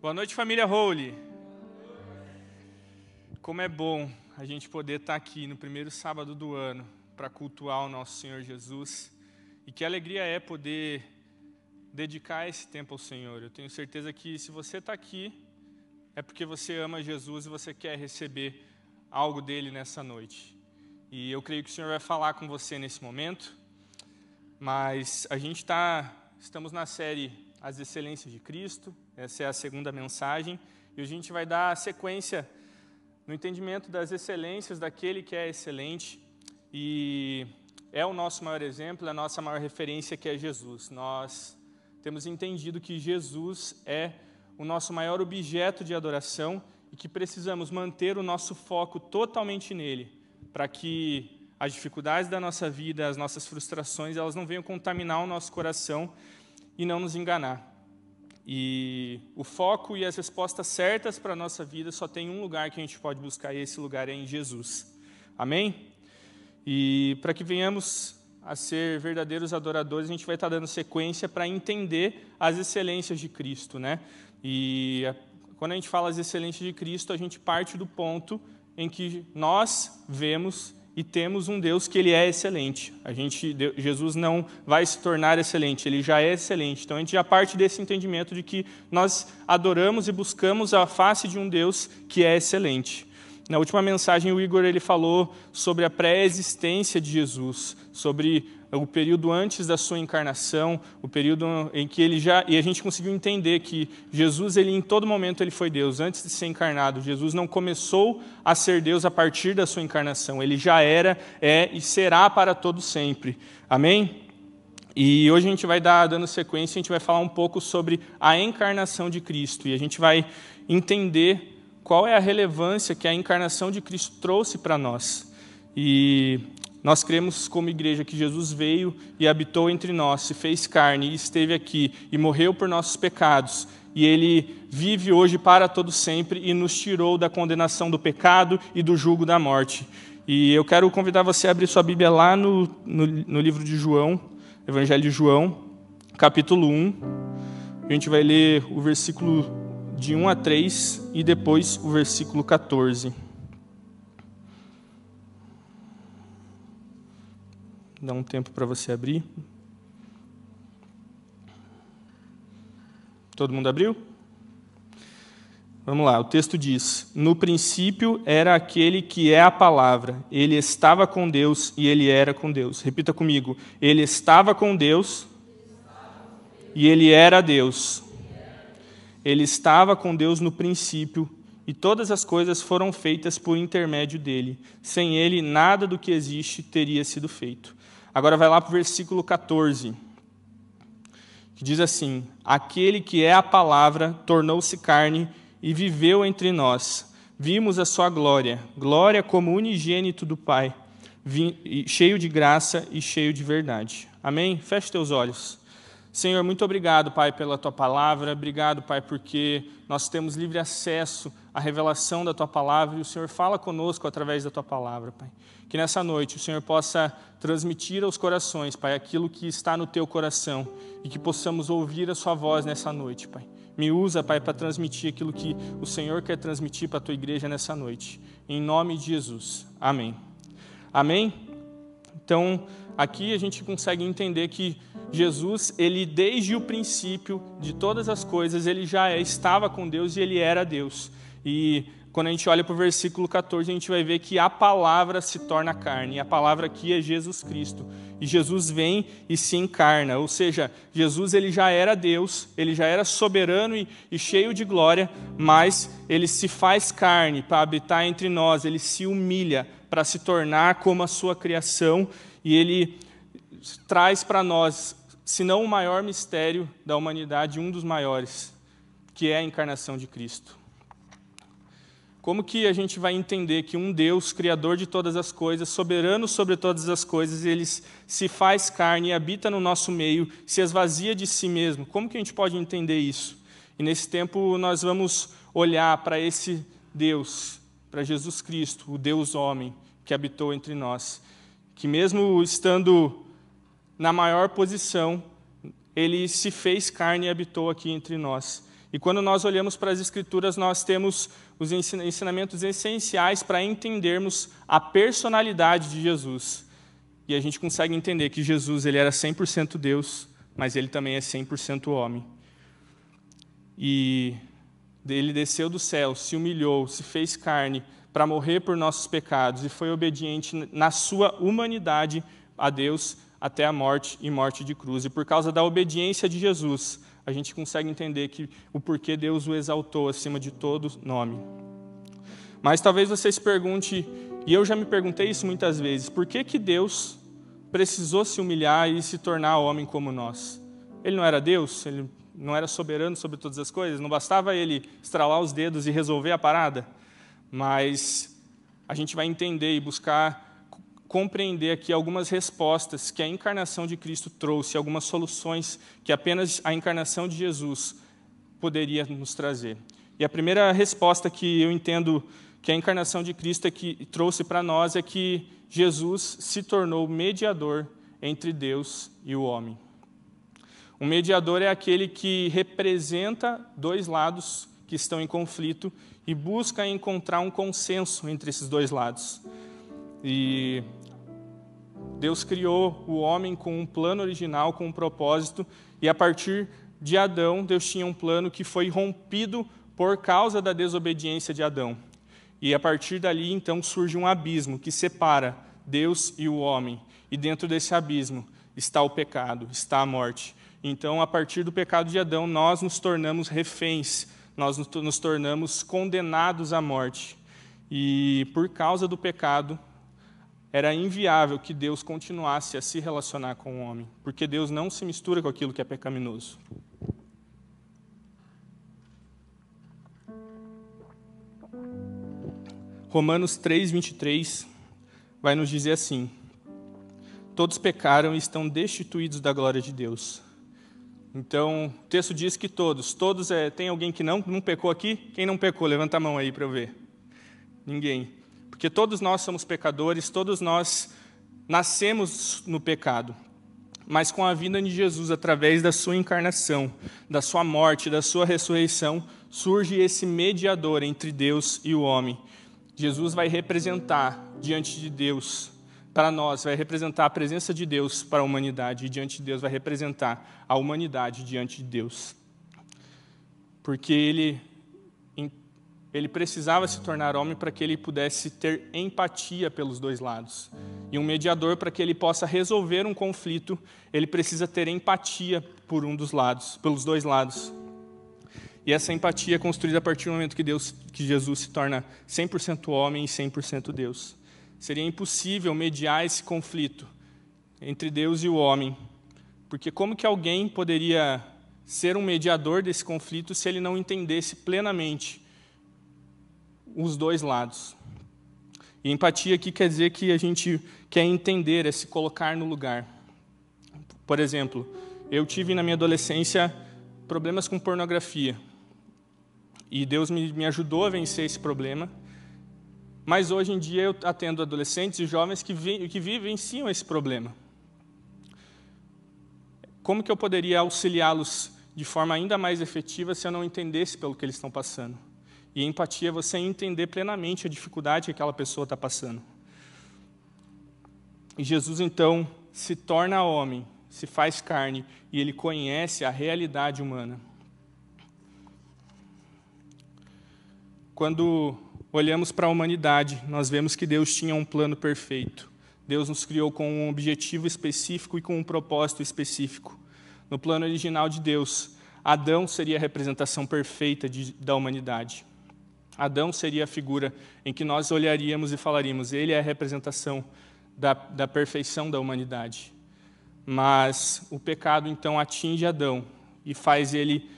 Boa noite, família Holy. Como é bom a gente poder estar aqui no primeiro sábado do ano para cultuar o nosso Senhor Jesus. E que alegria é poder dedicar esse tempo ao Senhor. Eu tenho certeza que se você está aqui, é porque você ama Jesus e você quer receber algo dele nessa noite. E eu creio que o Senhor vai falar com você nesse momento. Mas a gente está, estamos na série As Excelências de Cristo. Essa é a segunda mensagem. E a gente vai dar sequência no entendimento das excelências daquele que é excelente. E é o nosso maior exemplo, é a nossa maior referência que é Jesus. Nós temos entendido que Jesus é o nosso maior objeto de adoração e que precisamos manter o nosso foco totalmente nele, para que as dificuldades da nossa vida, as nossas frustrações, elas não venham contaminar o nosso coração e não nos enganar. E o foco e as respostas certas para a nossa vida só tem um lugar que a gente pode buscar, e esse lugar é em Jesus. Amém? E para que venhamos a ser verdadeiros adoradores, a gente vai estar dando sequência para entender as excelências de Cristo, né? E quando a gente fala as excelências de Cristo, a gente parte do ponto em que nós vemos e temos um Deus que ele é excelente. A gente, Jesus não vai se tornar excelente, ele já é excelente. Então a gente já parte desse entendimento de que nós adoramos e buscamos a face de um Deus que é excelente. Na última mensagem, o Igor ele falou sobre a pré-existência de Jesus, sobre o período antes da sua encarnação, o período em que ele já e a gente conseguiu entender que Jesus ele em todo momento ele foi Deus antes de ser encarnado. Jesus não começou a ser Deus a partir da sua encarnação. Ele já era, é e será para todo sempre. Amém? E hoje a gente vai dar dando sequência, a gente vai falar um pouco sobre a encarnação de Cristo e a gente vai entender qual é a relevância que a encarnação de Cristo trouxe para nós. E nós cremos como igreja que Jesus veio e habitou entre nós, se fez carne e esteve aqui e morreu por nossos pecados. E ele vive hoje para todo sempre e nos tirou da condenação do pecado e do jugo da morte. E eu quero convidar você a abrir sua Bíblia lá no, no, no livro de João, Evangelho de João, capítulo 1. A gente vai ler o versículo de 1 a 3 e depois o versículo 14. Dá um tempo para você abrir. Todo mundo abriu? Vamos lá, o texto diz: No princípio era aquele que é a palavra, ele estava com Deus e ele era com Deus. Repita comigo: Ele estava com Deus e ele era Deus. Ele estava com Deus no princípio e todas as coisas foram feitas por intermédio dele. Sem ele, nada do que existe teria sido feito. Agora vai lá para o versículo 14, que diz assim: Aquele que é a palavra tornou-se carne e viveu entre nós. Vimos a sua glória, glória como unigênito do Pai, cheio de graça e cheio de verdade. Amém? Feche teus olhos. Senhor, muito obrigado, Pai, pela tua palavra. Obrigado, Pai, porque nós temos livre acesso à revelação da tua palavra e o Senhor fala conosco através da tua palavra, Pai. Que nessa noite o Senhor possa transmitir aos corações, Pai, aquilo que está no teu coração e que possamos ouvir a sua voz nessa noite, Pai. Me usa, Pai, para transmitir aquilo que o Senhor quer transmitir para a tua igreja nessa noite. Em nome de Jesus. Amém. Amém? Então, aqui a gente consegue entender que Jesus, ele desde o princípio de todas as coisas, ele já estava com Deus e ele era Deus. E quando a gente olha para o versículo 14, a gente vai ver que a palavra se torna carne. E a palavra aqui é Jesus Cristo. E Jesus vem e se encarna. Ou seja, Jesus ele já era Deus, ele já era soberano e, e cheio de glória, mas ele se faz carne para habitar entre nós, ele se humilha para se tornar como a sua criação e ele traz para nós se não o maior mistério da humanidade, um dos maiores, que é a encarnação de Cristo. Como que a gente vai entender que um Deus, criador de todas as coisas, soberano sobre todas as coisas, ele se faz carne e habita no nosso meio, se esvazia de si mesmo? Como que a gente pode entender isso? E nesse tempo nós vamos olhar para esse Deus, para Jesus Cristo, o Deus homem que habitou entre nós, que mesmo estando na maior posição, ele se fez carne e habitou aqui entre nós. E quando nós olhamos para as Escrituras, nós temos os ensinamentos essenciais para entendermos a personalidade de Jesus. E a gente consegue entender que Jesus ele era 100% Deus, mas ele também é 100% homem. E ele desceu do céu, se humilhou, se fez carne para morrer por nossos pecados e foi obediente na sua humanidade a Deus até a morte e morte de cruz. E por causa da obediência de Jesus, a gente consegue entender que o porquê Deus o exaltou acima de todo nome. Mas talvez você se pergunte, e eu já me perguntei isso muitas vezes, por que, que Deus precisou se humilhar e se tornar homem como nós? Ele não era Deus? Ele não era soberano sobre todas as coisas? Não bastava ele estralar os dedos e resolver a parada? Mas a gente vai entender e buscar compreender aqui algumas respostas que a encarnação de Cristo trouxe, algumas soluções que apenas a encarnação de Jesus poderia nos trazer. E a primeira resposta que eu entendo que a encarnação de Cristo é que trouxe para nós é que Jesus se tornou mediador entre Deus e o homem. Um mediador é aquele que representa dois lados que estão em conflito e busca encontrar um consenso entre esses dois lados. E Deus criou o homem com um plano original, com um propósito, e a partir de Adão, Deus tinha um plano que foi rompido por causa da desobediência de Adão. E a partir dali, então, surge um abismo que separa Deus e o homem. E dentro desse abismo está o pecado, está a morte. Então, a partir do pecado de Adão, nós nos tornamos reféns, nós nos tornamos condenados à morte. E por causa do pecado, era inviável que Deus continuasse a se relacionar com o homem, porque Deus não se mistura com aquilo que é pecaminoso. Romanos 3, 23 vai nos dizer assim: Todos pecaram e estão destituídos da glória de Deus. Então, o texto diz que todos, todos é, tem alguém que não, não pecou aqui? Quem não pecou? Levanta a mão aí para eu ver. Ninguém. Porque todos nós somos pecadores, todos nós nascemos no pecado. Mas com a vinda de Jesus, através da sua encarnação, da sua morte, da sua ressurreição, surge esse mediador entre Deus e o homem. Jesus vai representar diante de Deus, para nós, vai representar a presença de Deus para a humanidade, e diante de Deus vai representar a humanidade diante de Deus. Porque ele ele precisava se tornar homem para que ele pudesse ter empatia pelos dois lados. E um mediador, para que ele possa resolver um conflito, ele precisa ter empatia por um dos lados, pelos dois lados. E essa empatia é construída a partir do momento que Deus, que Jesus se torna 100% homem e 100% Deus. Seria impossível mediar esse conflito entre Deus e o homem, porque como que alguém poderia ser um mediador desse conflito se ele não entendesse plenamente os dois lados. E empatia aqui quer dizer que a gente quer entender, é se colocar no lugar. Por exemplo, eu tive na minha adolescência problemas com pornografia. E Deus me, me ajudou a vencer esse problema. Mas hoje em dia eu atendo adolescentes e jovens que, vi, que vivenciam esse problema. Como que eu poderia auxiliá-los de forma ainda mais efetiva se eu não entendesse pelo que eles estão passando? E empatia é você entender plenamente a dificuldade que aquela pessoa está passando. E Jesus, então, se torna homem, se faz carne, e ele conhece a realidade humana. Quando olhamos para a humanidade, nós vemos que Deus tinha um plano perfeito. Deus nos criou com um objetivo específico e com um propósito específico. No plano original de Deus, Adão seria a representação perfeita de, da humanidade. Adão seria a figura em que nós olharíamos e falaríamos, ele é a representação da, da perfeição da humanidade. Mas o pecado então atinge Adão e faz ele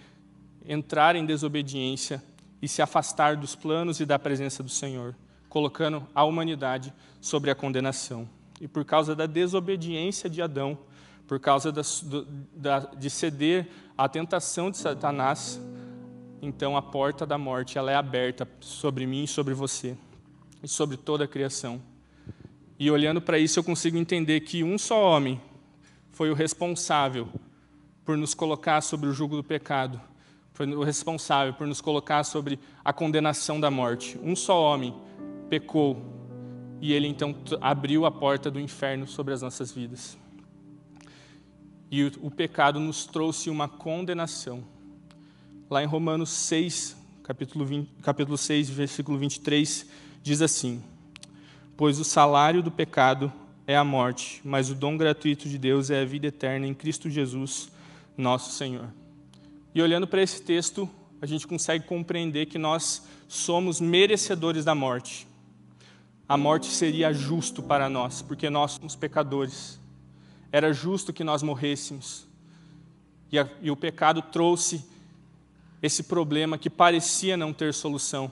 entrar em desobediência e se afastar dos planos e da presença do Senhor, colocando a humanidade sobre a condenação. E por causa da desobediência de Adão, por causa da, da, de ceder à tentação de Satanás, então a porta da morte ela é aberta sobre mim e sobre você e sobre toda a criação. E olhando para isso eu consigo entender que um só homem foi o responsável por nos colocar sobre o jugo do pecado, foi o responsável por nos colocar sobre a condenação da morte. Um só homem pecou e ele então abriu a porta do inferno sobre as nossas vidas. E o, o pecado nos trouxe uma condenação. Lá em Romanos 6, capítulo, 20, capítulo 6, versículo 23, diz assim: Pois o salário do pecado é a morte, mas o dom gratuito de Deus é a vida eterna em Cristo Jesus, nosso Senhor. E olhando para esse texto, a gente consegue compreender que nós somos merecedores da morte. A morte seria justo para nós, porque nós somos pecadores. Era justo que nós morrêssemos. E, a, e o pecado trouxe esse problema que parecia não ter solução,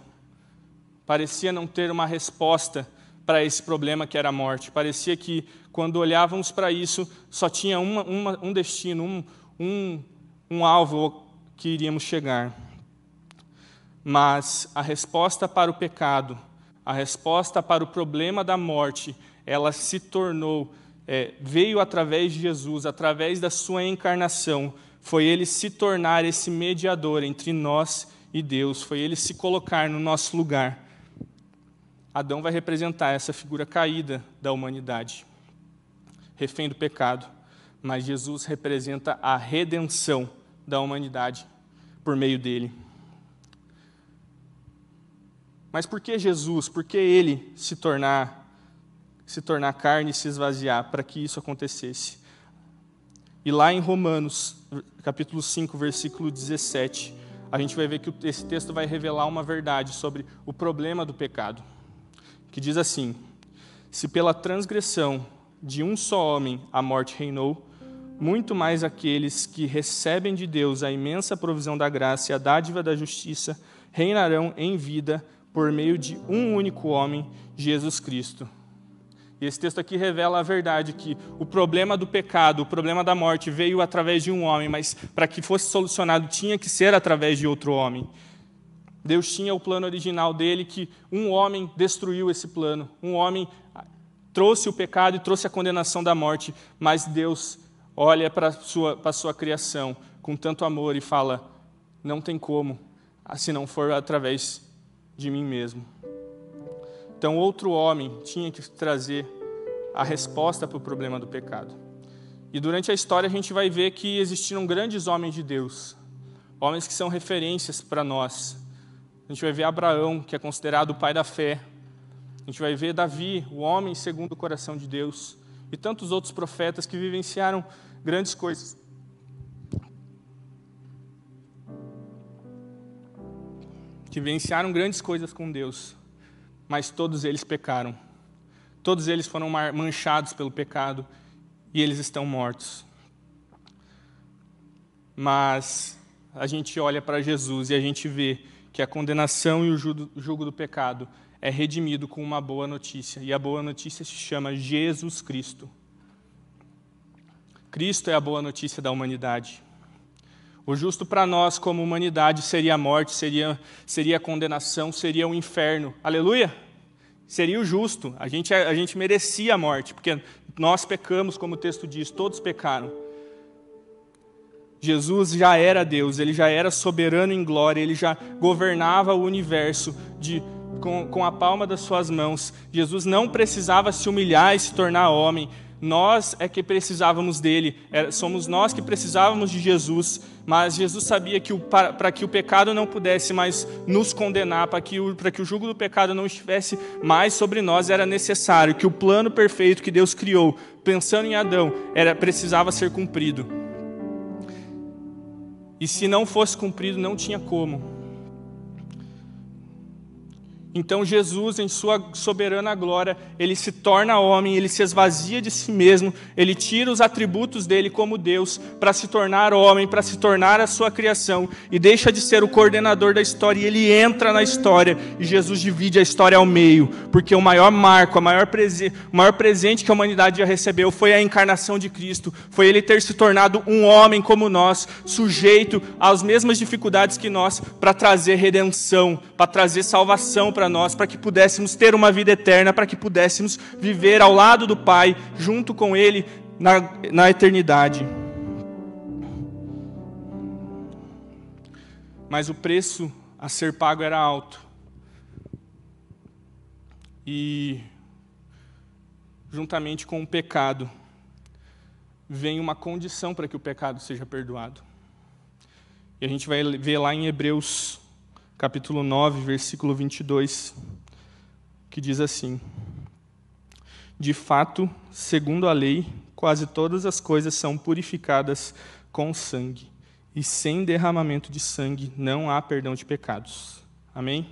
parecia não ter uma resposta para esse problema que era a morte. Parecia que, quando olhávamos para isso, só tinha uma, uma, um destino, um, um, um alvo que iríamos chegar. Mas a resposta para o pecado, a resposta para o problema da morte, ela se tornou, é, veio através de Jesus, através da sua encarnação. Foi ele se tornar esse mediador entre nós e Deus, foi ele se colocar no nosso lugar Adão vai representar essa figura caída da humanidade, refém do pecado, mas Jesus representa a redenção da humanidade por meio dele. Mas por que Jesus? Por que ele se tornar se tornar carne e se esvaziar para que isso acontecesse? E lá em Romanos, capítulo 5, versículo 17, a gente vai ver que esse texto vai revelar uma verdade sobre o problema do pecado que diz assim: Se pela transgressão de um só homem a morte reinou, muito mais aqueles que recebem de Deus a imensa provisão da graça e a dádiva da justiça reinarão em vida por meio de um único homem, Jesus Cristo. E esse texto aqui revela a verdade que o problema do pecado, o problema da morte veio através de um homem, mas para que fosse solucionado tinha que ser através de outro homem. Deus tinha o plano original dele, que um homem destruiu esse plano. Um homem trouxe o pecado e trouxe a condenação da morte, mas Deus olha para a sua, para a sua criação com tanto amor e fala: não tem como, se não for através de mim mesmo. Então, outro homem tinha que trazer a resposta para o problema do pecado. E durante a história a gente vai ver que existiram grandes homens de Deus, homens que são referências para nós, a gente vai ver Abraão, que é considerado o pai da fé. A gente vai ver Davi, o homem segundo o coração de Deus. E tantos outros profetas que vivenciaram grandes coisas. Que vivenciaram grandes coisas com Deus. Mas todos eles pecaram. Todos eles foram manchados pelo pecado. E eles estão mortos. Mas a gente olha para Jesus e a gente vê que a condenação e o jugo do pecado é redimido com uma boa notícia. E a boa notícia se chama Jesus Cristo. Cristo é a boa notícia da humanidade. O justo para nós, como humanidade, seria a morte, seria, seria a condenação, seria o inferno. Aleluia! Seria o justo. A gente, a gente merecia a morte, porque nós pecamos, como o texto diz, todos pecaram. Jesus já era Deus, ele já era soberano em glória, ele já governava o universo de, com, com a palma das suas mãos. Jesus não precisava se humilhar e se tornar homem. Nós é que precisávamos dele, somos nós que precisávamos de Jesus, mas Jesus sabia que para que o pecado não pudesse mais nos condenar, para que, o, para que o jugo do pecado não estivesse mais sobre nós, era necessário que o plano perfeito que Deus criou, pensando em Adão, era precisava ser cumprido. E se não fosse cumprido, não tinha como. Então Jesus, em sua soberana glória, ele se torna homem, ele se esvazia de si mesmo, ele tira os atributos dele como Deus para se tornar homem, para se tornar a sua criação e deixa de ser o coordenador da história e ele entra na história e Jesus divide a história ao meio, porque o maior marco, o maior, prese o maior presente que a humanidade já recebeu foi a encarnação de Cristo, foi ele ter se tornado um homem como nós, sujeito às mesmas dificuldades que nós, para trazer redenção, para trazer salvação para nós, para que pudéssemos ter uma vida eterna, para que pudéssemos viver ao lado do Pai, junto com Ele na, na eternidade. mas o preço a ser pago era alto. E, juntamente com o pecado, vem uma condição para que o pecado seja perdoado. E a gente vai ver lá em Hebreus, capítulo 9, versículo 22, que diz assim: De fato, segundo a lei, quase todas as coisas são purificadas com sangue, e sem derramamento de sangue não há perdão de pecados. Amém?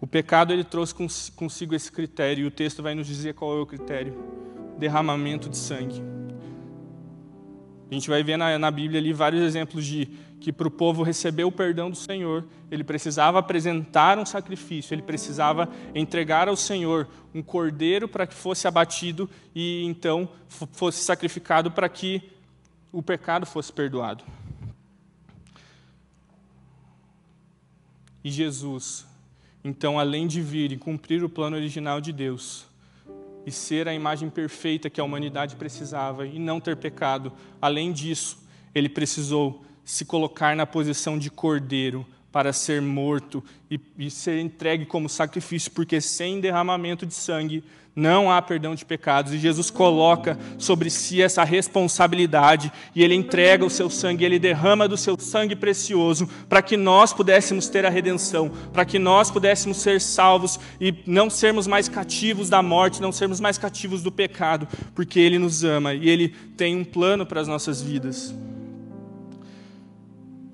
O pecado ele trouxe consigo esse critério, e o texto vai nos dizer qual é o critério: derramamento de sangue. A gente vai ver na, na Bíblia ali vários exemplos de que para o povo receber o perdão do Senhor, ele precisava apresentar um sacrifício, ele precisava entregar ao Senhor um cordeiro para que fosse abatido e então fosse sacrificado para que o pecado fosse perdoado. E Jesus, então, além de vir e cumprir o plano original de Deus, e ser a imagem perfeita que a humanidade precisava e não ter pecado. Além disso, ele precisou se colocar na posição de cordeiro para ser morto e, e, ser entregue como sacrifício, porque sem derramamento de sangue não há perdão de pecados. E Jesus coloca sobre si essa responsabilidade e ele entrega o seu sangue, ele derrama do seu sangue precioso para que nós pudéssemos ter a redenção, para que nós pudéssemos ser salvos e não sermos mais cativos da morte, não sermos mais cativos do pecado, porque ele nos ama e ele tem um plano para as nossas vidas.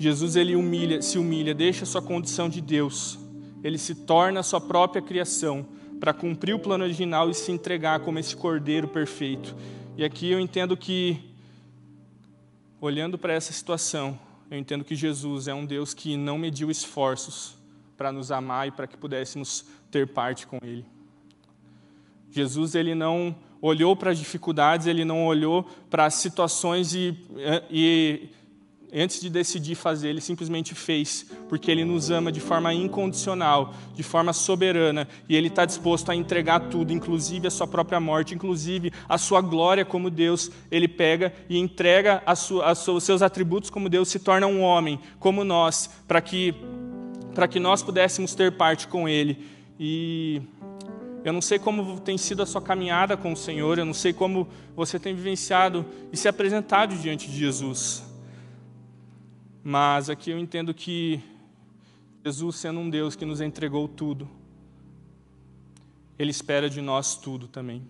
Jesus ele humilha, se humilha, deixa sua condição de Deus. Ele se torna a sua própria criação para cumprir o plano original e se entregar como esse cordeiro perfeito. E aqui eu entendo que olhando para essa situação, eu entendo que Jesus é um Deus que não mediu esforços para nos amar e para que pudéssemos ter parte com ele. Jesus ele não olhou para as dificuldades, ele não olhou para as situações e, e antes de decidir fazer, ele simplesmente fez, porque ele nos ama de forma incondicional, de forma soberana, e ele está disposto a entregar tudo, inclusive a sua própria morte, inclusive a sua glória como Deus. Ele pega e entrega os seus atributos como Deus, se torna um homem como nós, para que, que nós pudéssemos ter parte com Ele. E eu não sei como tem sido a sua caminhada com o Senhor, eu não sei como você tem vivenciado e se apresentado diante de Jesus. Mas aqui eu entendo que Jesus, sendo um Deus que nos entregou tudo, Ele espera de nós tudo também.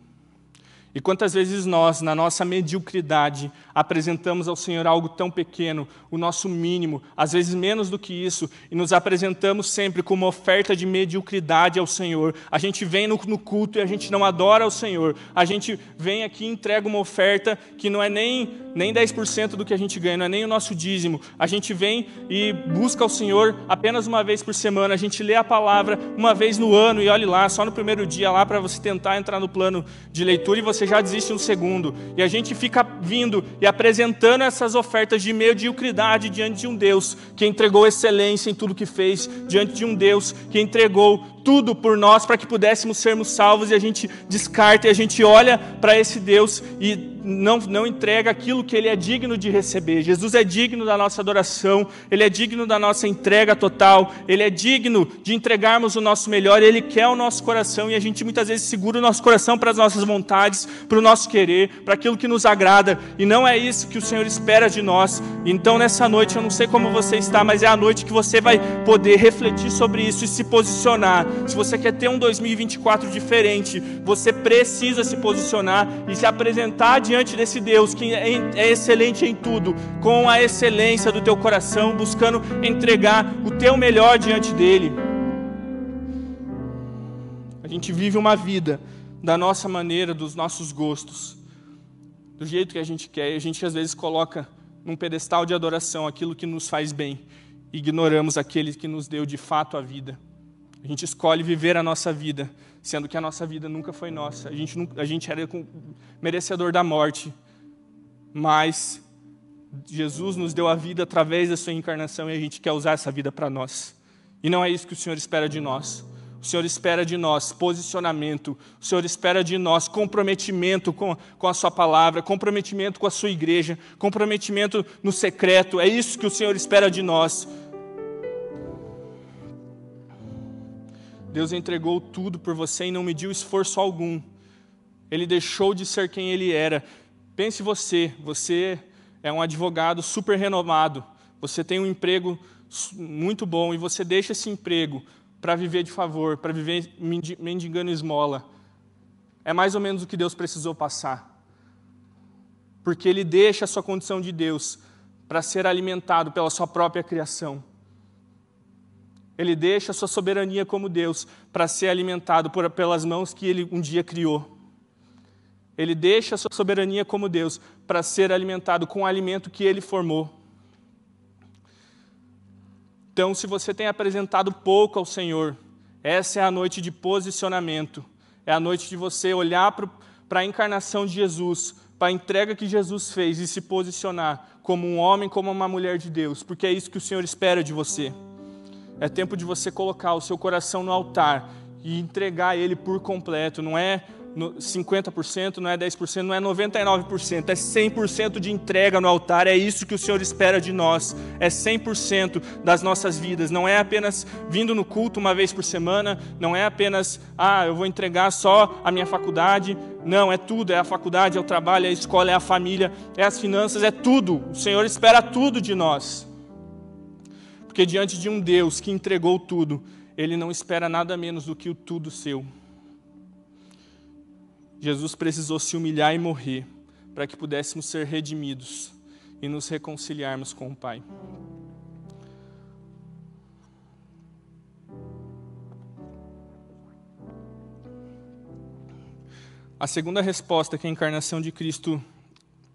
E quantas vezes nós, na nossa mediocridade, apresentamos ao Senhor algo tão pequeno, o nosso mínimo, às vezes menos do que isso, e nos apresentamos sempre com uma oferta de mediocridade ao Senhor. A gente vem no, no culto e a gente não adora ao Senhor. A gente vem aqui e entrega uma oferta que não é nem, nem 10% do que a gente ganha, não é nem o nosso dízimo. A gente vem e busca ao Senhor apenas uma vez por semana. A gente lê a palavra uma vez no ano e olhe lá, só no primeiro dia lá para você tentar entrar no plano de leitura e você já desiste um segundo. E a gente fica vindo e apresentando essas ofertas de mediocridade diante de um Deus que entregou excelência em tudo que fez, diante de um Deus que entregou tudo por nós para que pudéssemos sermos salvos e a gente descarta e a gente olha para esse Deus e não, não entrega aquilo que Ele é digno de receber. Jesus é digno da nossa adoração, Ele é digno da nossa entrega total, Ele é digno de entregarmos o nosso melhor, Ele quer o nosso coração e a gente muitas vezes segura o nosso coração para as nossas vontades, para o nosso querer, para aquilo que nos agrada, e não é isso que o Senhor espera de nós. Então nessa noite, eu não sei como você está, mas é a noite que você vai poder refletir sobre isso e se posicionar. Se você quer ter um 2024 diferente, você precisa se posicionar e se apresentar diante desse Deus que é, é excelente em tudo, com a excelência do teu coração, buscando entregar o teu melhor diante dele. A gente vive uma vida da nossa maneira, dos nossos gostos, do jeito que a gente quer, e a gente às vezes coloca num pedestal de adoração aquilo que nos faz bem, ignoramos aquele que nos deu de fato a vida. A gente escolhe viver a nossa vida, sendo que a nossa vida nunca foi nossa. A gente, a gente era merecedor da morte, mas Jesus nos deu a vida através da sua encarnação e a gente quer usar essa vida para nós. E não é isso que o Senhor espera de nós. O Senhor espera de nós posicionamento, o Senhor espera de nós comprometimento com, com a Sua palavra, comprometimento com a Sua igreja, comprometimento no secreto. É isso que o Senhor espera de nós. Deus entregou tudo por você e não mediu esforço algum. Ele deixou de ser quem ele era. Pense você, você é um advogado super renomado, você tem um emprego muito bom e você deixa esse emprego para viver de favor, para viver mendigando esmola. É mais ou menos o que Deus precisou passar. Porque Ele deixa a sua condição de Deus para ser alimentado pela sua própria criação. Ele deixa a sua soberania como Deus para ser alimentado por, pelas mãos que Ele um dia criou. Ele deixa a sua soberania como Deus para ser alimentado com o alimento que Ele formou. Então, se você tem apresentado pouco ao Senhor, essa é a noite de posicionamento. É a noite de você olhar para a encarnação de Jesus, para a entrega que Jesus fez e se posicionar como um homem, como uma mulher de Deus, porque é isso que o Senhor espera de você. É tempo de você colocar o seu coração no altar e entregar ele por completo. Não é 50%, não é 10%, não é 99%, é 100% de entrega no altar. É isso que o Senhor espera de nós. É 100% das nossas vidas. Não é apenas vindo no culto uma vez por semana, não é apenas, ah, eu vou entregar só a minha faculdade. Não, é tudo, é a faculdade, é o trabalho, é a escola, é a família, é as finanças, é tudo. O Senhor espera tudo de nós. Porque diante de um Deus que entregou tudo, ele não espera nada menos do que o tudo seu. Jesus precisou se humilhar e morrer para que pudéssemos ser redimidos e nos reconciliarmos com o Pai. A segunda resposta que a encarnação de Cristo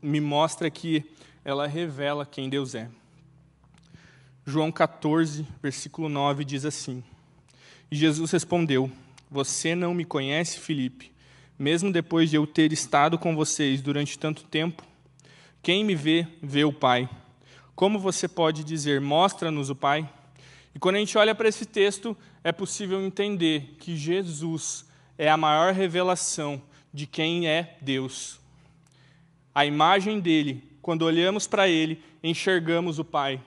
me mostra é que ela revela quem Deus é. João 14, versículo 9 diz assim: E Jesus respondeu: Você não me conhece, Filipe? mesmo depois de eu ter estado com vocês durante tanto tempo? Quem me vê, vê o Pai. Como você pode dizer, mostra-nos o Pai? E quando a gente olha para esse texto, é possível entender que Jesus é a maior revelação de quem é Deus. A imagem dele, quando olhamos para ele, enxergamos o Pai.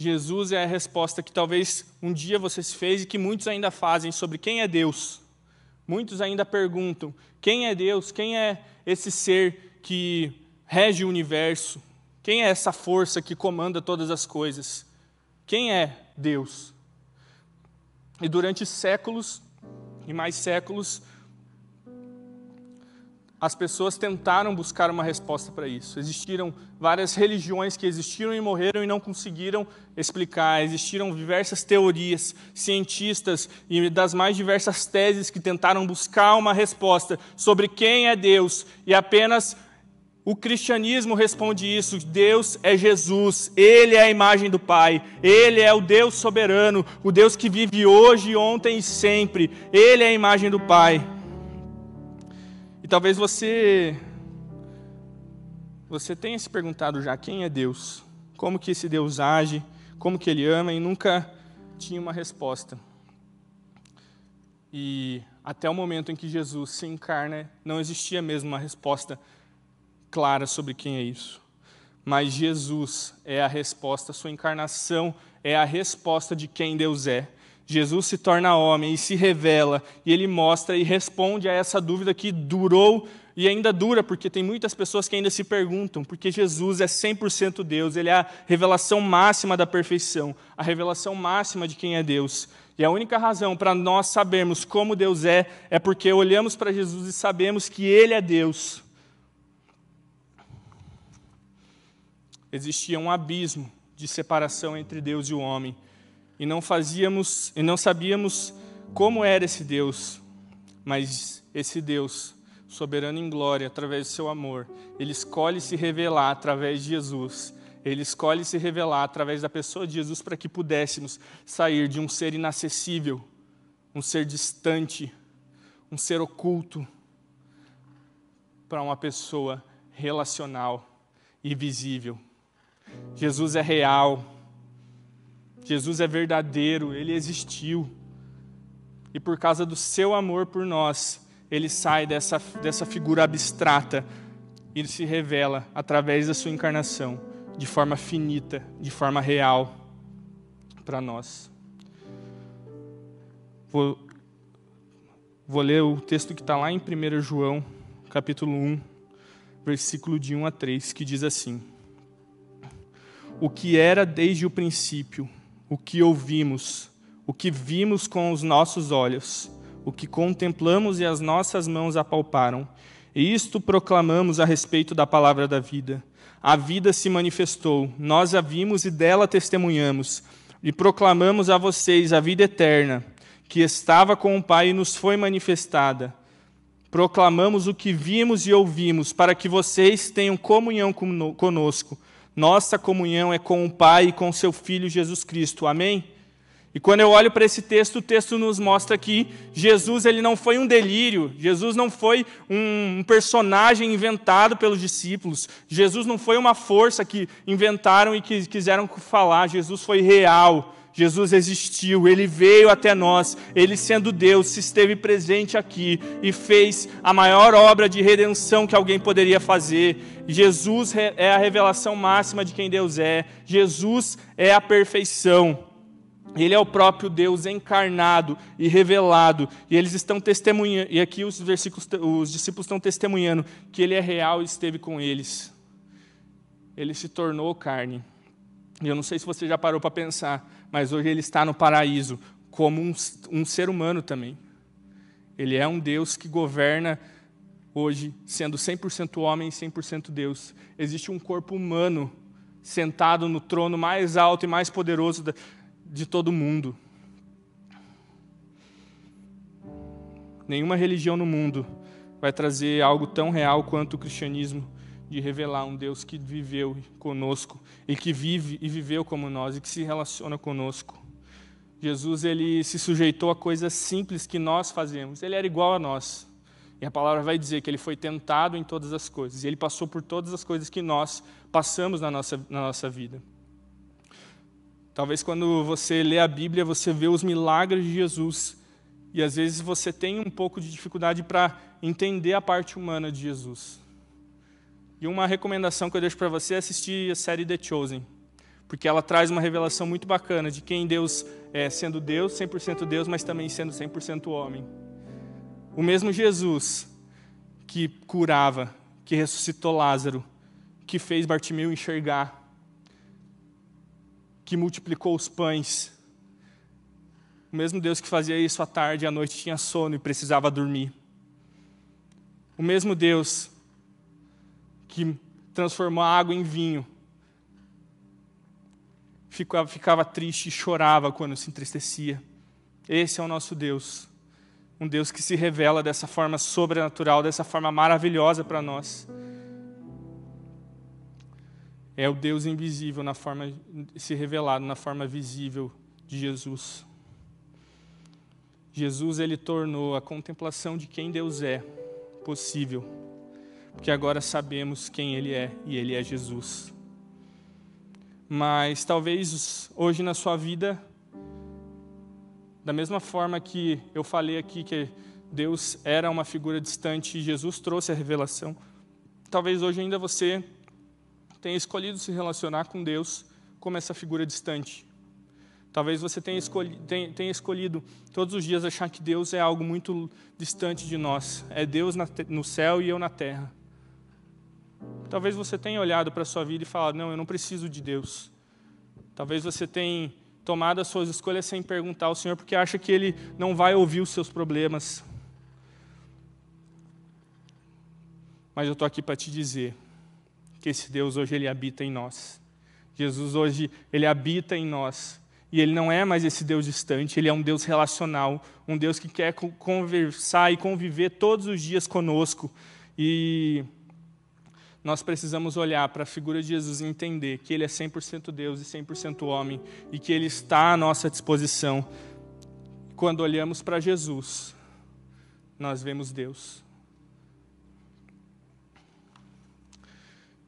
Jesus é a resposta que talvez um dia você se fez e que muitos ainda fazem sobre quem é Deus. Muitos ainda perguntam: quem é Deus? Quem é esse ser que rege o universo? Quem é essa força que comanda todas as coisas? Quem é Deus? E durante séculos e mais séculos, as pessoas tentaram buscar uma resposta para isso. Existiram várias religiões que existiram e morreram e não conseguiram explicar. Existiram diversas teorias, cientistas e das mais diversas teses que tentaram buscar uma resposta sobre quem é Deus. E apenas o cristianismo responde isso: Deus é Jesus, Ele é a imagem do Pai, Ele é o Deus soberano, o Deus que vive hoje, ontem e sempre. Ele é a imagem do Pai talvez você você tenha se perguntado já quem é Deus, como que esse Deus age, como que ele ama e nunca tinha uma resposta. E até o momento em que Jesus se encarna, não existia mesmo uma resposta clara sobre quem é isso. Mas Jesus é a resposta, sua encarnação é a resposta de quem Deus é. Jesus se torna homem e se revela, e ele mostra e responde a essa dúvida que durou e ainda dura, porque tem muitas pessoas que ainda se perguntam, porque Jesus é 100% Deus, ele é a revelação máxima da perfeição, a revelação máxima de quem é Deus. E a única razão para nós sabermos como Deus é, é porque olhamos para Jesus e sabemos que Ele é Deus. Existia um abismo de separação entre Deus e o homem e não fazíamos e não sabíamos como era esse Deus, mas esse Deus, soberano em glória, através do seu amor, ele escolhe se revelar através de Jesus. Ele escolhe se revelar através da pessoa de Jesus para que pudéssemos sair de um ser inacessível, um ser distante, um ser oculto, para uma pessoa relacional e visível. Jesus é real, Jesus é verdadeiro, ele existiu. E por causa do seu amor por nós, ele sai dessa, dessa figura abstrata e se revela através da sua encarnação, de forma finita, de forma real para nós. Vou, vou ler o texto que está lá em 1 João, capítulo 1, versículo de 1 a 3, que diz assim: O que era desde o princípio, o que ouvimos, o que vimos com os nossos olhos, o que contemplamos e as nossas mãos apalparam, e isto proclamamos a respeito da palavra da vida. A vida se manifestou, nós a vimos e dela testemunhamos, e proclamamos a vocês a vida eterna que estava com o Pai e nos foi manifestada. Proclamamos o que vimos e ouvimos, para que vocês tenham comunhão conosco. Nossa comunhão é com o Pai e com seu Filho Jesus Cristo. Amém? E quando eu olho para esse texto, o texto nos mostra que Jesus ele não foi um delírio, Jesus não foi um personagem inventado pelos discípulos, Jesus não foi uma força que inventaram e que quiseram falar, Jesus foi real. Jesus existiu, ele veio até nós, ele sendo Deus, esteve presente aqui e fez a maior obra de redenção que alguém poderia fazer. Jesus é a revelação máxima de quem Deus é, Jesus é a perfeição. Ele é o próprio Deus encarnado e revelado, e eles estão testemunhando, e aqui os versículos, os discípulos estão testemunhando que ele é real e esteve com eles. Ele se tornou carne. E eu não sei se você já parou para pensar, mas hoje ele está no paraíso como um, um ser humano também. Ele é um Deus que governa hoje, sendo 100% homem e 100% Deus. Existe um corpo humano sentado no trono mais alto e mais poderoso de todo mundo. Nenhuma religião no mundo vai trazer algo tão real quanto o cristianismo de revelar um Deus que viveu conosco e que vive e viveu como nós e que se relaciona conosco. Jesus ele se sujeitou a coisas simples que nós fazemos. Ele era igual a nós. E a palavra vai dizer que ele foi tentado em todas as coisas. E ele passou por todas as coisas que nós passamos na nossa, na nossa vida. Talvez quando você lê a Bíblia, você vê os milagres de Jesus. E às vezes você tem um pouco de dificuldade para entender a parte humana de Jesus. E uma recomendação que eu deixo para você é assistir a série The Chosen, porque ela traz uma revelação muito bacana de quem Deus é, sendo Deus, 100% Deus, mas também sendo 100% homem. O mesmo Jesus que curava, que ressuscitou Lázaro, que fez Bartimeu enxergar, que multiplicou os pães. O mesmo Deus que fazia isso à tarde e à noite tinha sono e precisava dormir. O mesmo Deus que transformou a água em vinho. Ficava, ficava triste e chorava quando se entristecia. Esse é o nosso Deus. Um Deus que se revela dessa forma sobrenatural, dessa forma maravilhosa para nós. É o Deus invisível na forma se revelado na forma visível de Jesus. Jesus ele tornou a contemplação de quem Deus é possível porque agora sabemos quem Ele é e Ele é Jesus. Mas talvez hoje na sua vida, da mesma forma que eu falei aqui que Deus era uma figura distante e Jesus trouxe a revelação, talvez hoje ainda você tenha escolhido se relacionar com Deus como essa figura distante. Talvez você tenha tenha, tenha escolhido, todos os dias achar que Deus é algo muito distante de nós. É Deus no céu e eu na terra. Talvez você tenha olhado para a sua vida e falado: não, eu não preciso de Deus. Talvez você tenha tomado as suas escolhas sem perguntar ao Senhor, porque acha que Ele não vai ouvir os seus problemas. Mas eu estou aqui para te dizer que esse Deus hoje Ele habita em nós. Jesus hoje Ele habita em nós. E Ele não é mais esse Deus distante, Ele é um Deus relacional, um Deus que quer conversar e conviver todos os dias conosco. E nós precisamos olhar para a figura de Jesus e entender que Ele é 100% Deus e 100% homem e que Ele está à nossa disposição. Quando olhamos para Jesus, nós vemos Deus.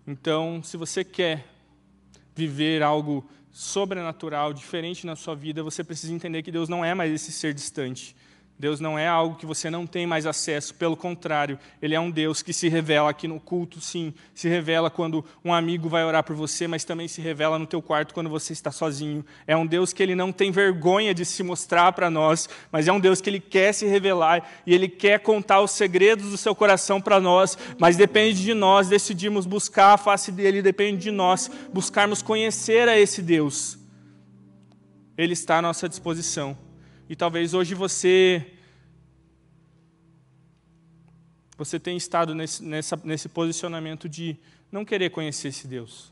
Então, se você quer viver algo sobrenatural, diferente na sua vida, você precisa entender que Deus não é mais esse ser distante. Deus não é algo que você não tem mais acesso, pelo contrário, Ele é um Deus que se revela aqui no culto, sim, se revela quando um amigo vai orar por você, mas também se revela no teu quarto quando você está sozinho. É um Deus que Ele não tem vergonha de se mostrar para nós, mas é um Deus que Ele quer se revelar e Ele quer contar os segredos do seu coração para nós, mas depende de nós decidirmos buscar a face dEle, depende de nós buscarmos conhecer a esse Deus. Ele está à nossa disposição. E talvez hoje você você tenha estado nesse, nessa, nesse posicionamento de não querer conhecer esse Deus.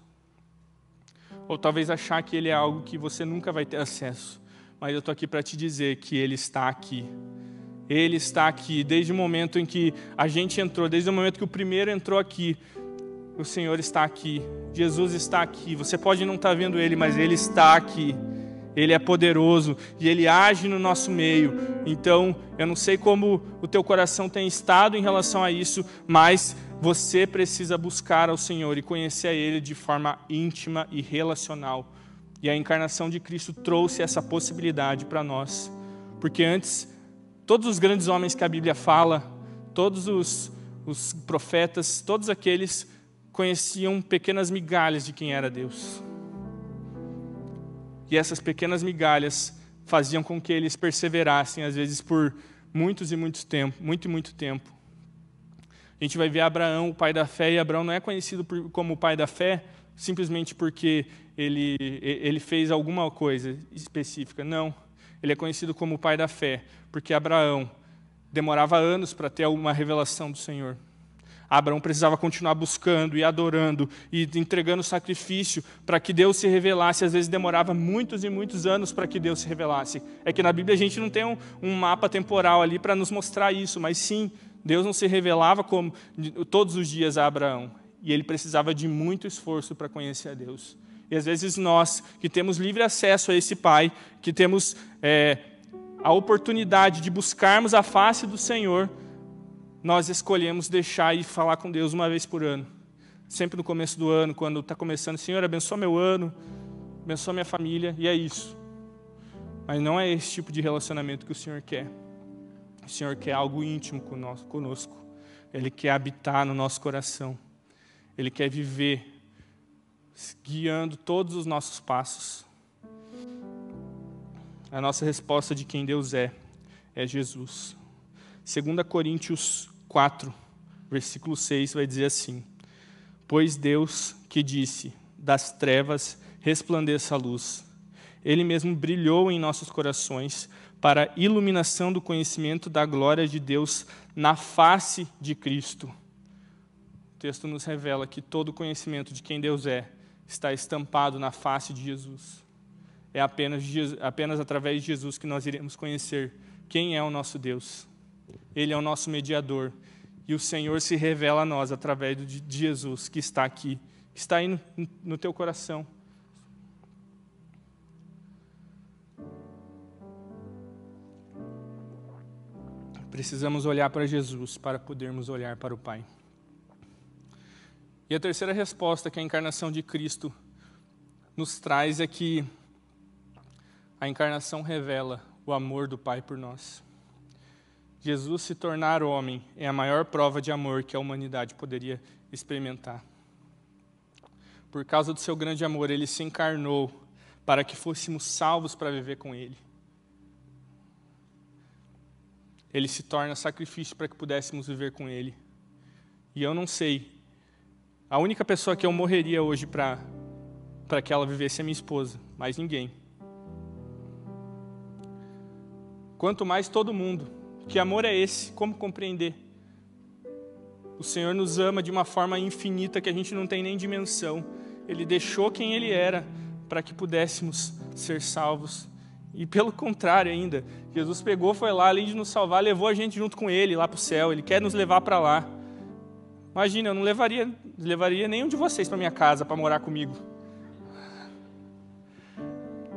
Ou talvez achar que Ele é algo que você nunca vai ter acesso. Mas eu estou aqui para te dizer que Ele está aqui. Ele está aqui desde o momento em que a gente entrou, desde o momento que o primeiro entrou aqui. O Senhor está aqui, Jesus está aqui. Você pode não estar vendo Ele, mas Ele está aqui. Ele é poderoso e Ele age no nosso meio. Então, eu não sei como o teu coração tem estado em relação a isso, mas você precisa buscar ao Senhor e conhecer a Ele de forma íntima e relacional. E a encarnação de Cristo trouxe essa possibilidade para nós. Porque antes, todos os grandes homens que a Bíblia fala, todos os, os profetas, todos aqueles conheciam pequenas migalhas de quem era Deus. E essas pequenas migalhas faziam com que eles perseverassem, às vezes por muitos e muitos tempo, muito e muito tempo. A gente vai ver Abraão, o pai da fé, e Abraão não é conhecido por, como o pai da fé simplesmente porque ele, ele fez alguma coisa específica. Não. Ele é conhecido como o pai da fé, porque Abraão demorava anos para ter uma revelação do Senhor. Abraão precisava continuar buscando e adorando e entregando sacrifício para que Deus se revelasse. Às vezes demorava muitos e muitos anos para que Deus se revelasse. É que na Bíblia a gente não tem um, um mapa temporal ali para nos mostrar isso, mas sim, Deus não se revelava como todos os dias a Abraão. E ele precisava de muito esforço para conhecer a Deus. E às vezes nós, que temos livre acesso a esse Pai, que temos é, a oportunidade de buscarmos a face do Senhor, nós escolhemos deixar e falar com Deus uma vez por ano. Sempre no começo do ano, quando está começando, Senhor, abençoa meu ano, abençoa minha família, e é isso. Mas não é esse tipo de relacionamento que o Senhor quer. O Senhor quer algo íntimo conosco. Ele quer habitar no nosso coração. Ele quer viver guiando todos os nossos passos. A nossa resposta de quem Deus é é Jesus. 2 Coríntios 4, versículo 6 vai dizer assim: Pois Deus que disse: Das trevas resplandeça a luz. Ele mesmo brilhou em nossos corações para a iluminação do conhecimento da glória de Deus na face de Cristo. O texto nos revela que todo o conhecimento de quem Deus é está estampado na face de Jesus. É apenas, apenas através de Jesus que nós iremos conhecer quem é o nosso Deus. Ele é o nosso mediador. E o Senhor se revela a nós através de Jesus, que está aqui, que está aí no, no teu coração. Precisamos olhar para Jesus para podermos olhar para o Pai. E a terceira resposta que a encarnação de Cristo nos traz é que a encarnação revela o amor do Pai por nós. Jesus se tornar homem é a maior prova de amor que a humanidade poderia experimentar. Por causa do seu grande amor, ele se encarnou para que fôssemos salvos para viver com ele. Ele se torna sacrifício para que pudéssemos viver com ele. E eu não sei, a única pessoa que eu morreria hoje para para que ela vivesse é minha esposa, mais ninguém. Quanto mais todo mundo. Que amor é esse? Como compreender? O Senhor nos ama de uma forma infinita que a gente não tem nem dimensão. Ele deixou quem Ele era para que pudéssemos ser salvos. E pelo contrário ainda, Jesus pegou, foi lá, além de nos salvar, levou a gente junto com Ele lá para o céu. Ele quer nos levar para lá. Imagina, eu não levaria, levaria nenhum de vocês para minha casa para morar comigo.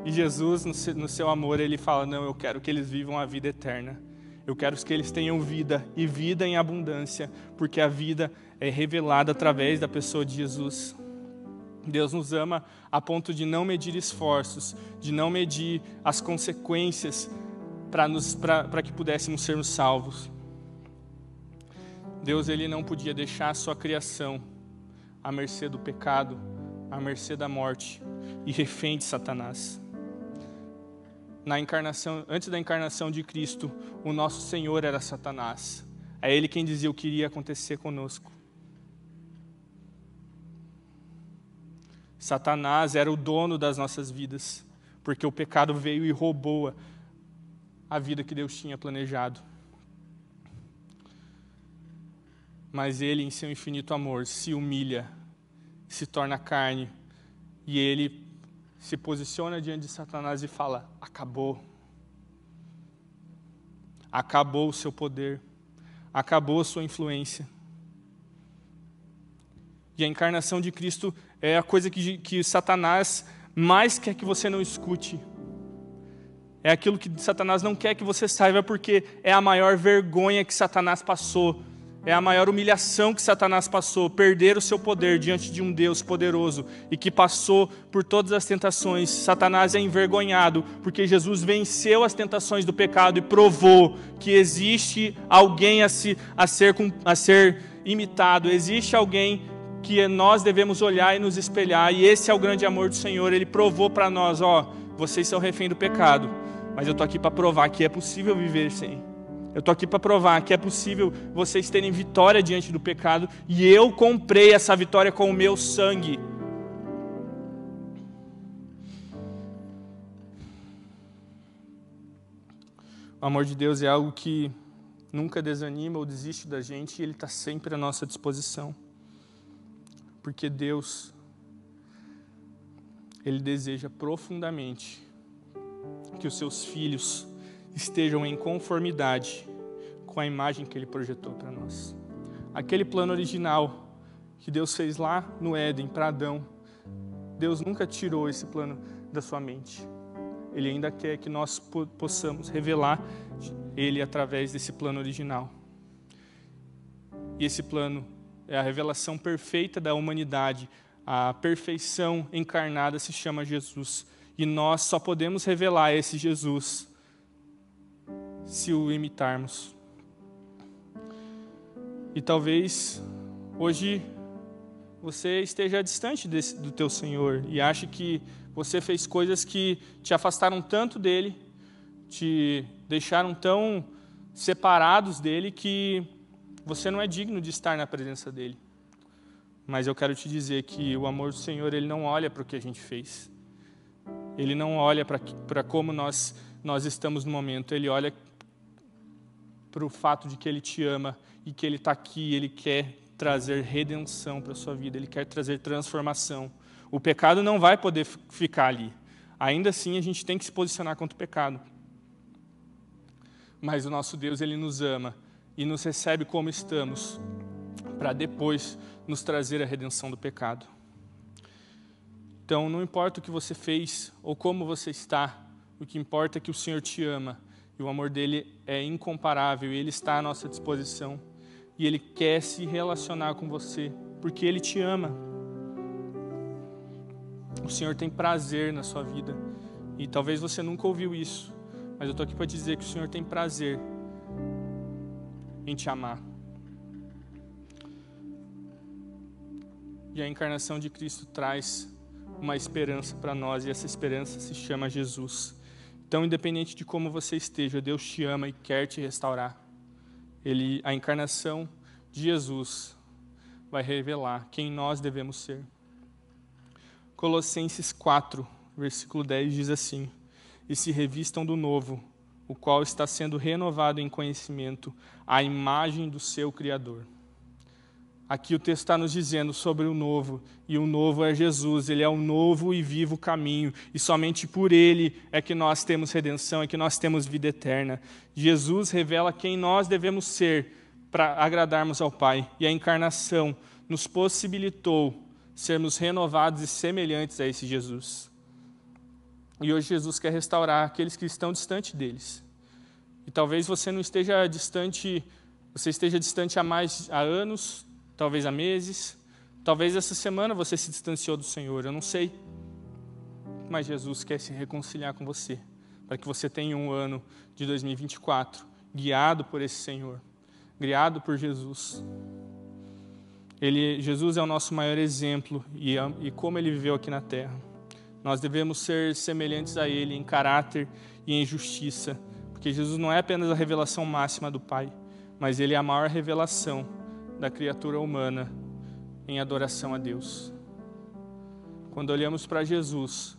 E Jesus, no seu amor, Ele fala: Não, eu quero que eles vivam a vida eterna. Eu quero que eles tenham vida e vida em abundância, porque a vida é revelada através da pessoa de Jesus. Deus nos ama a ponto de não medir esforços, de não medir as consequências para que pudéssemos sermos salvos. Deus ele não podia deixar a sua criação à mercê do pecado, à mercê da morte e refém de Satanás. Na encarnação, antes da encarnação de Cristo, o nosso Senhor era Satanás. É ele quem dizia o que iria acontecer conosco. Satanás era o dono das nossas vidas, porque o pecado veio e roubou a vida que Deus tinha planejado. Mas ele, em seu infinito amor, se humilha, se torna carne, e ele se posiciona diante de Satanás e fala: acabou. Acabou o seu poder, acabou a sua influência. E a encarnação de Cristo é a coisa que, que Satanás mais quer que você não escute. É aquilo que Satanás não quer que você saiba, porque é a maior vergonha que Satanás passou. É a maior humilhação que Satanás passou, perder o seu poder diante de um Deus poderoso e que passou por todas as tentações. Satanás é envergonhado porque Jesus venceu as tentações do pecado e provou que existe alguém a, se, a, ser, a ser imitado, existe alguém que nós devemos olhar e nos espelhar, e esse é o grande amor do Senhor. Ele provou para nós: ó, vocês são refém do pecado, mas eu estou aqui para provar que é possível viver sem. Eu estou aqui para provar que é possível vocês terem vitória diante do pecado, e eu comprei essa vitória com o meu sangue. O amor de Deus é algo que nunca desanima ou desiste da gente, e Ele está sempre à nossa disposição porque Deus, Ele deseja profundamente que os seus filhos estejam em conformidade com a imagem que Ele projetou para nós. Aquele plano original que Deus fez lá no Éden para Adão, Deus nunca tirou esse plano da sua mente. Ele ainda quer que nós possamos revelar Ele através desse plano original. E esse plano é a revelação perfeita da humanidade. A perfeição encarnada se chama Jesus. E nós só podemos revelar esse Jesus se o imitarmos. E talvez hoje você esteja distante desse, do teu Senhor e ache que você fez coisas que te afastaram tanto dele, te deixaram tão separados dele que você não é digno de estar na presença dele. Mas eu quero te dizer que o amor do Senhor, ele não olha para o que a gente fez. Ele não olha para como nós, nós estamos no momento. Ele olha para o fato de que Ele te ama e que Ele está aqui. Ele quer trazer redenção para a sua vida. Ele quer trazer transformação. O pecado não vai poder ficar ali. Ainda assim, a gente tem que se posicionar contra o pecado. Mas o nosso Deus, Ele nos ama e nos recebe como estamos, para depois nos trazer a redenção do pecado. Então, não importa o que você fez ou como você está, o que importa é que o Senhor te ama e o amor dele é incomparável e ele está à nossa disposição e ele quer se relacionar com você porque ele te ama. O Senhor tem prazer na sua vida e talvez você nunca ouviu isso, mas eu estou aqui para dizer que o Senhor tem prazer em te amar. E a encarnação de Cristo traz uma esperança para nós, e essa esperança se chama Jesus. Então, independente de como você esteja, Deus te ama e quer te restaurar. Ele, a encarnação de Jesus vai revelar quem nós devemos ser. Colossenses 4, versículo 10 diz assim: E se revistam do novo, o qual está sendo renovado em conhecimento à imagem do seu Criador. Aqui o texto está nos dizendo sobre o novo, e o novo é Jesus, ele é o novo e vivo caminho, e somente por ele é que nós temos redenção, é que nós temos vida eterna. Jesus revela quem nós devemos ser para agradarmos ao Pai, e a encarnação nos possibilitou sermos renovados e semelhantes a esse Jesus. E hoje Jesus quer restaurar aqueles que estão distante deles. E talvez você não esteja distante, você esteja distante há mais há anos, talvez há meses, talvez essa semana você se distanciou do Senhor, eu não sei. Mas Jesus quer se reconciliar com você, para que você tenha um ano de 2024 guiado por esse Senhor, guiado por Jesus. Ele, Jesus é o nosso maior exemplo e, e como ele viveu aqui na terra. Nós devemos ser semelhantes a ele em caráter e em justiça, porque Jesus não é apenas a revelação máxima do Pai, mas ele é a maior revelação da criatura humana em adoração a Deus. Quando olhamos para Jesus,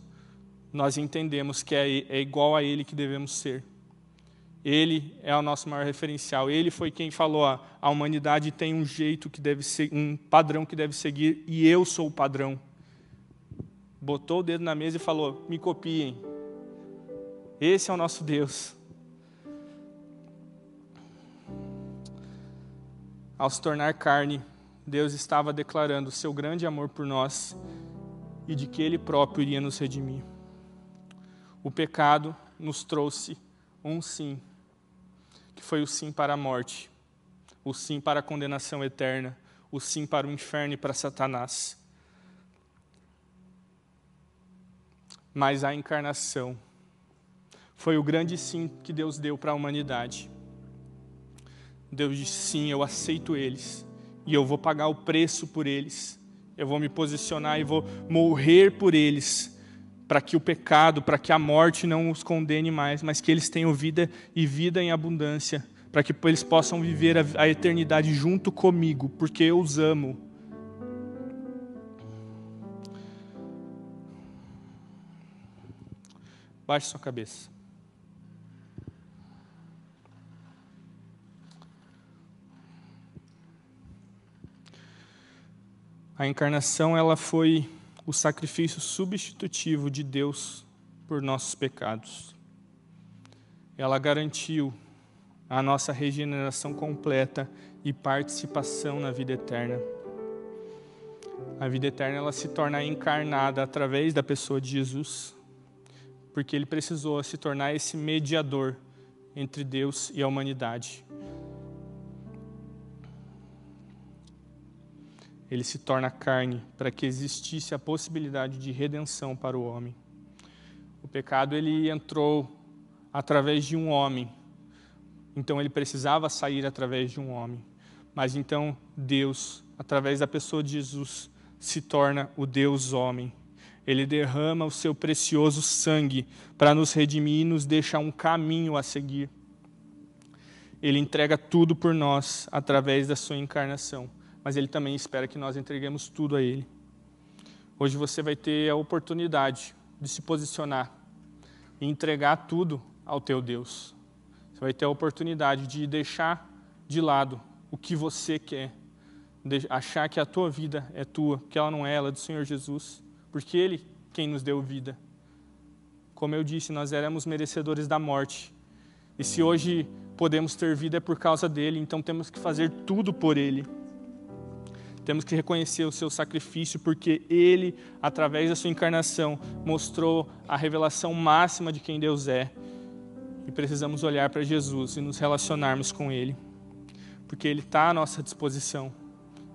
nós entendemos que é, é igual a Ele que devemos ser. Ele é o nosso maior referencial. Ele foi quem falou: ó, a humanidade tem um jeito que deve ser, um padrão que deve seguir, e eu sou o padrão. Botou o dedo na mesa e falou: me copiem. Esse é o nosso Deus. Ao se tornar carne, Deus estava declarando o seu grande amor por nós e de que Ele próprio iria nos redimir. O pecado nos trouxe um sim, que foi o sim para a morte, o sim para a condenação eterna, o sim para o inferno e para Satanás. Mas a encarnação foi o grande sim que Deus deu para a humanidade. Deus disse: sim, eu aceito eles e eu vou pagar o preço por eles. Eu vou me posicionar e vou morrer por eles, para que o pecado, para que a morte não os condene mais, mas que eles tenham vida e vida em abundância, para que eles possam viver a, a eternidade junto comigo, porque eu os amo. Baixe sua cabeça. A encarnação ela foi o sacrifício substitutivo de Deus por nossos pecados. Ela garantiu a nossa regeneração completa e participação na vida eterna. A vida eterna ela se torna encarnada através da pessoa de Jesus, porque ele precisou se tornar esse mediador entre Deus e a humanidade. Ele se torna carne para que existisse a possibilidade de redenção para o homem. O pecado ele entrou através de um homem. Então ele precisava sair através de um homem. Mas então Deus, através da pessoa de Jesus, se torna o Deus homem. Ele derrama o seu precioso sangue para nos redimir e nos deixar um caminho a seguir. Ele entrega tudo por nós através da sua encarnação mas Ele também espera que nós entreguemos tudo a Ele. Hoje você vai ter a oportunidade de se posicionar e entregar tudo ao teu Deus. Você vai ter a oportunidade de deixar de lado o que você quer, achar que a tua vida é tua, que ela não é, ela é do Senhor Jesus, porque Ele quem nos deu vida. Como eu disse, nós éramos merecedores da morte. E se hoje podemos ter vida é por causa dele, então temos que fazer tudo por ele. Temos que reconhecer o seu sacrifício, porque ele, através da sua encarnação, mostrou a revelação máxima de quem Deus é. E precisamos olhar para Jesus e nos relacionarmos com Ele, porque Ele está à nossa disposição.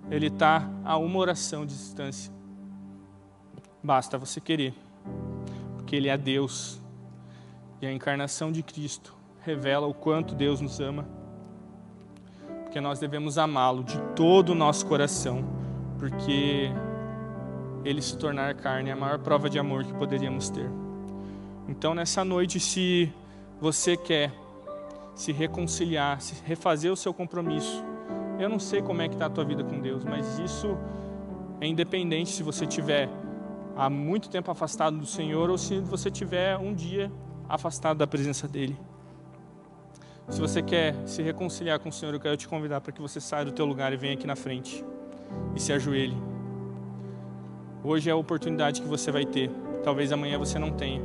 Ele está a uma oração de distância. Basta você querer, porque Ele é Deus. E a encarnação de Cristo revela o quanto Deus nos ama porque nós devemos amá-lo de todo o nosso coração, porque ele se tornar carne é a maior prova de amor que poderíamos ter. Então, nessa noite, se você quer se reconciliar, se refazer o seu compromisso, eu não sei como é que está a tua vida com Deus, mas isso é independente se você tiver há muito tempo afastado do Senhor ou se você tiver um dia afastado da presença dele. Se você quer se reconciliar com o Senhor, eu quero te convidar para que você saia do teu lugar e venha aqui na frente e se ajoelhe. Hoje é a oportunidade que você vai ter. Talvez amanhã você não tenha.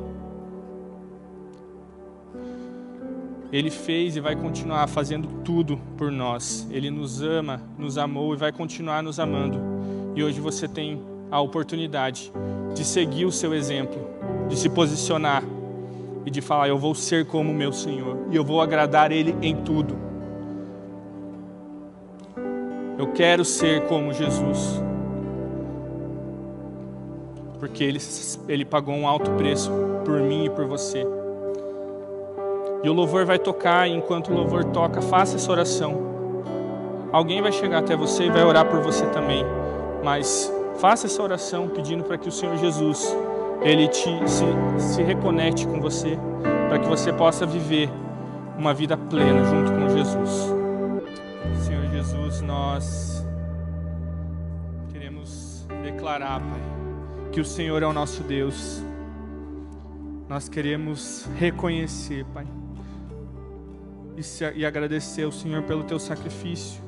Ele fez e vai continuar fazendo tudo por nós. Ele nos ama, nos amou e vai continuar nos amando. E hoje você tem a oportunidade de seguir o seu exemplo, de se posicionar e de falar: Eu vou ser como meu Senhor e eu vou agradar Ele em tudo. Eu quero ser como Jesus, porque Ele, ele pagou um alto preço por mim e por você. E o louvor vai tocar, e enquanto o louvor toca, faça essa oração. Alguém vai chegar até você e vai orar por você também. Mas faça essa oração pedindo para que o Senhor Jesus ele te se, se reconecte com você, para que você possa viver uma vida plena junto com Jesus. Senhor Jesus, nós queremos declarar, Pai, que o Senhor é o nosso Deus. Nós queremos reconhecer, Pai, e, se, e agradecer ao Senhor pelo teu sacrifício,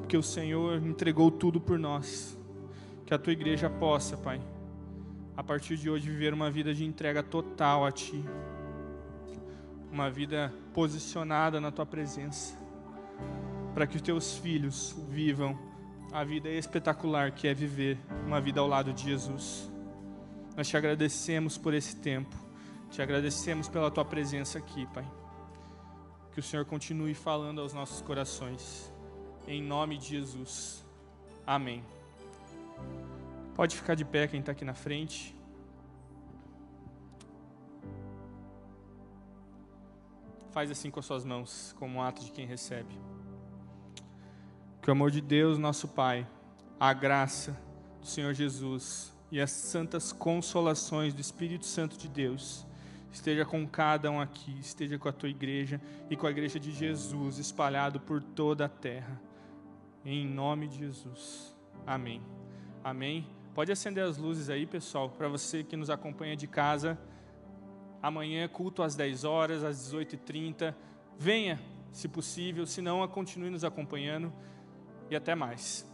porque o Senhor entregou tudo por nós. Que a tua igreja possa, Pai, a partir de hoje viver uma vida de entrega total a Ti, uma vida posicionada na Tua presença, para que os Teus filhos vivam a vida espetacular que é viver uma vida ao lado de Jesus. Nós te agradecemos por esse tempo, te agradecemos pela Tua presença aqui, Pai. Que o Senhor continue falando aos nossos corações, em nome de Jesus. Amém. Pode ficar de pé quem está aqui na frente. Faz assim com as suas mãos, como um ato de quem recebe. Que o amor de Deus, nosso Pai, a graça do Senhor Jesus e as santas consolações do Espírito Santo de Deus esteja com cada um aqui, esteja com a tua igreja e com a igreja de Jesus espalhado por toda a terra. Em nome de Jesus. Amém. Amém. Pode acender as luzes aí, pessoal, para você que nos acompanha de casa. Amanhã, culto às 10 horas, às 18h30. Venha, se possível, se não, continue nos acompanhando. E até mais.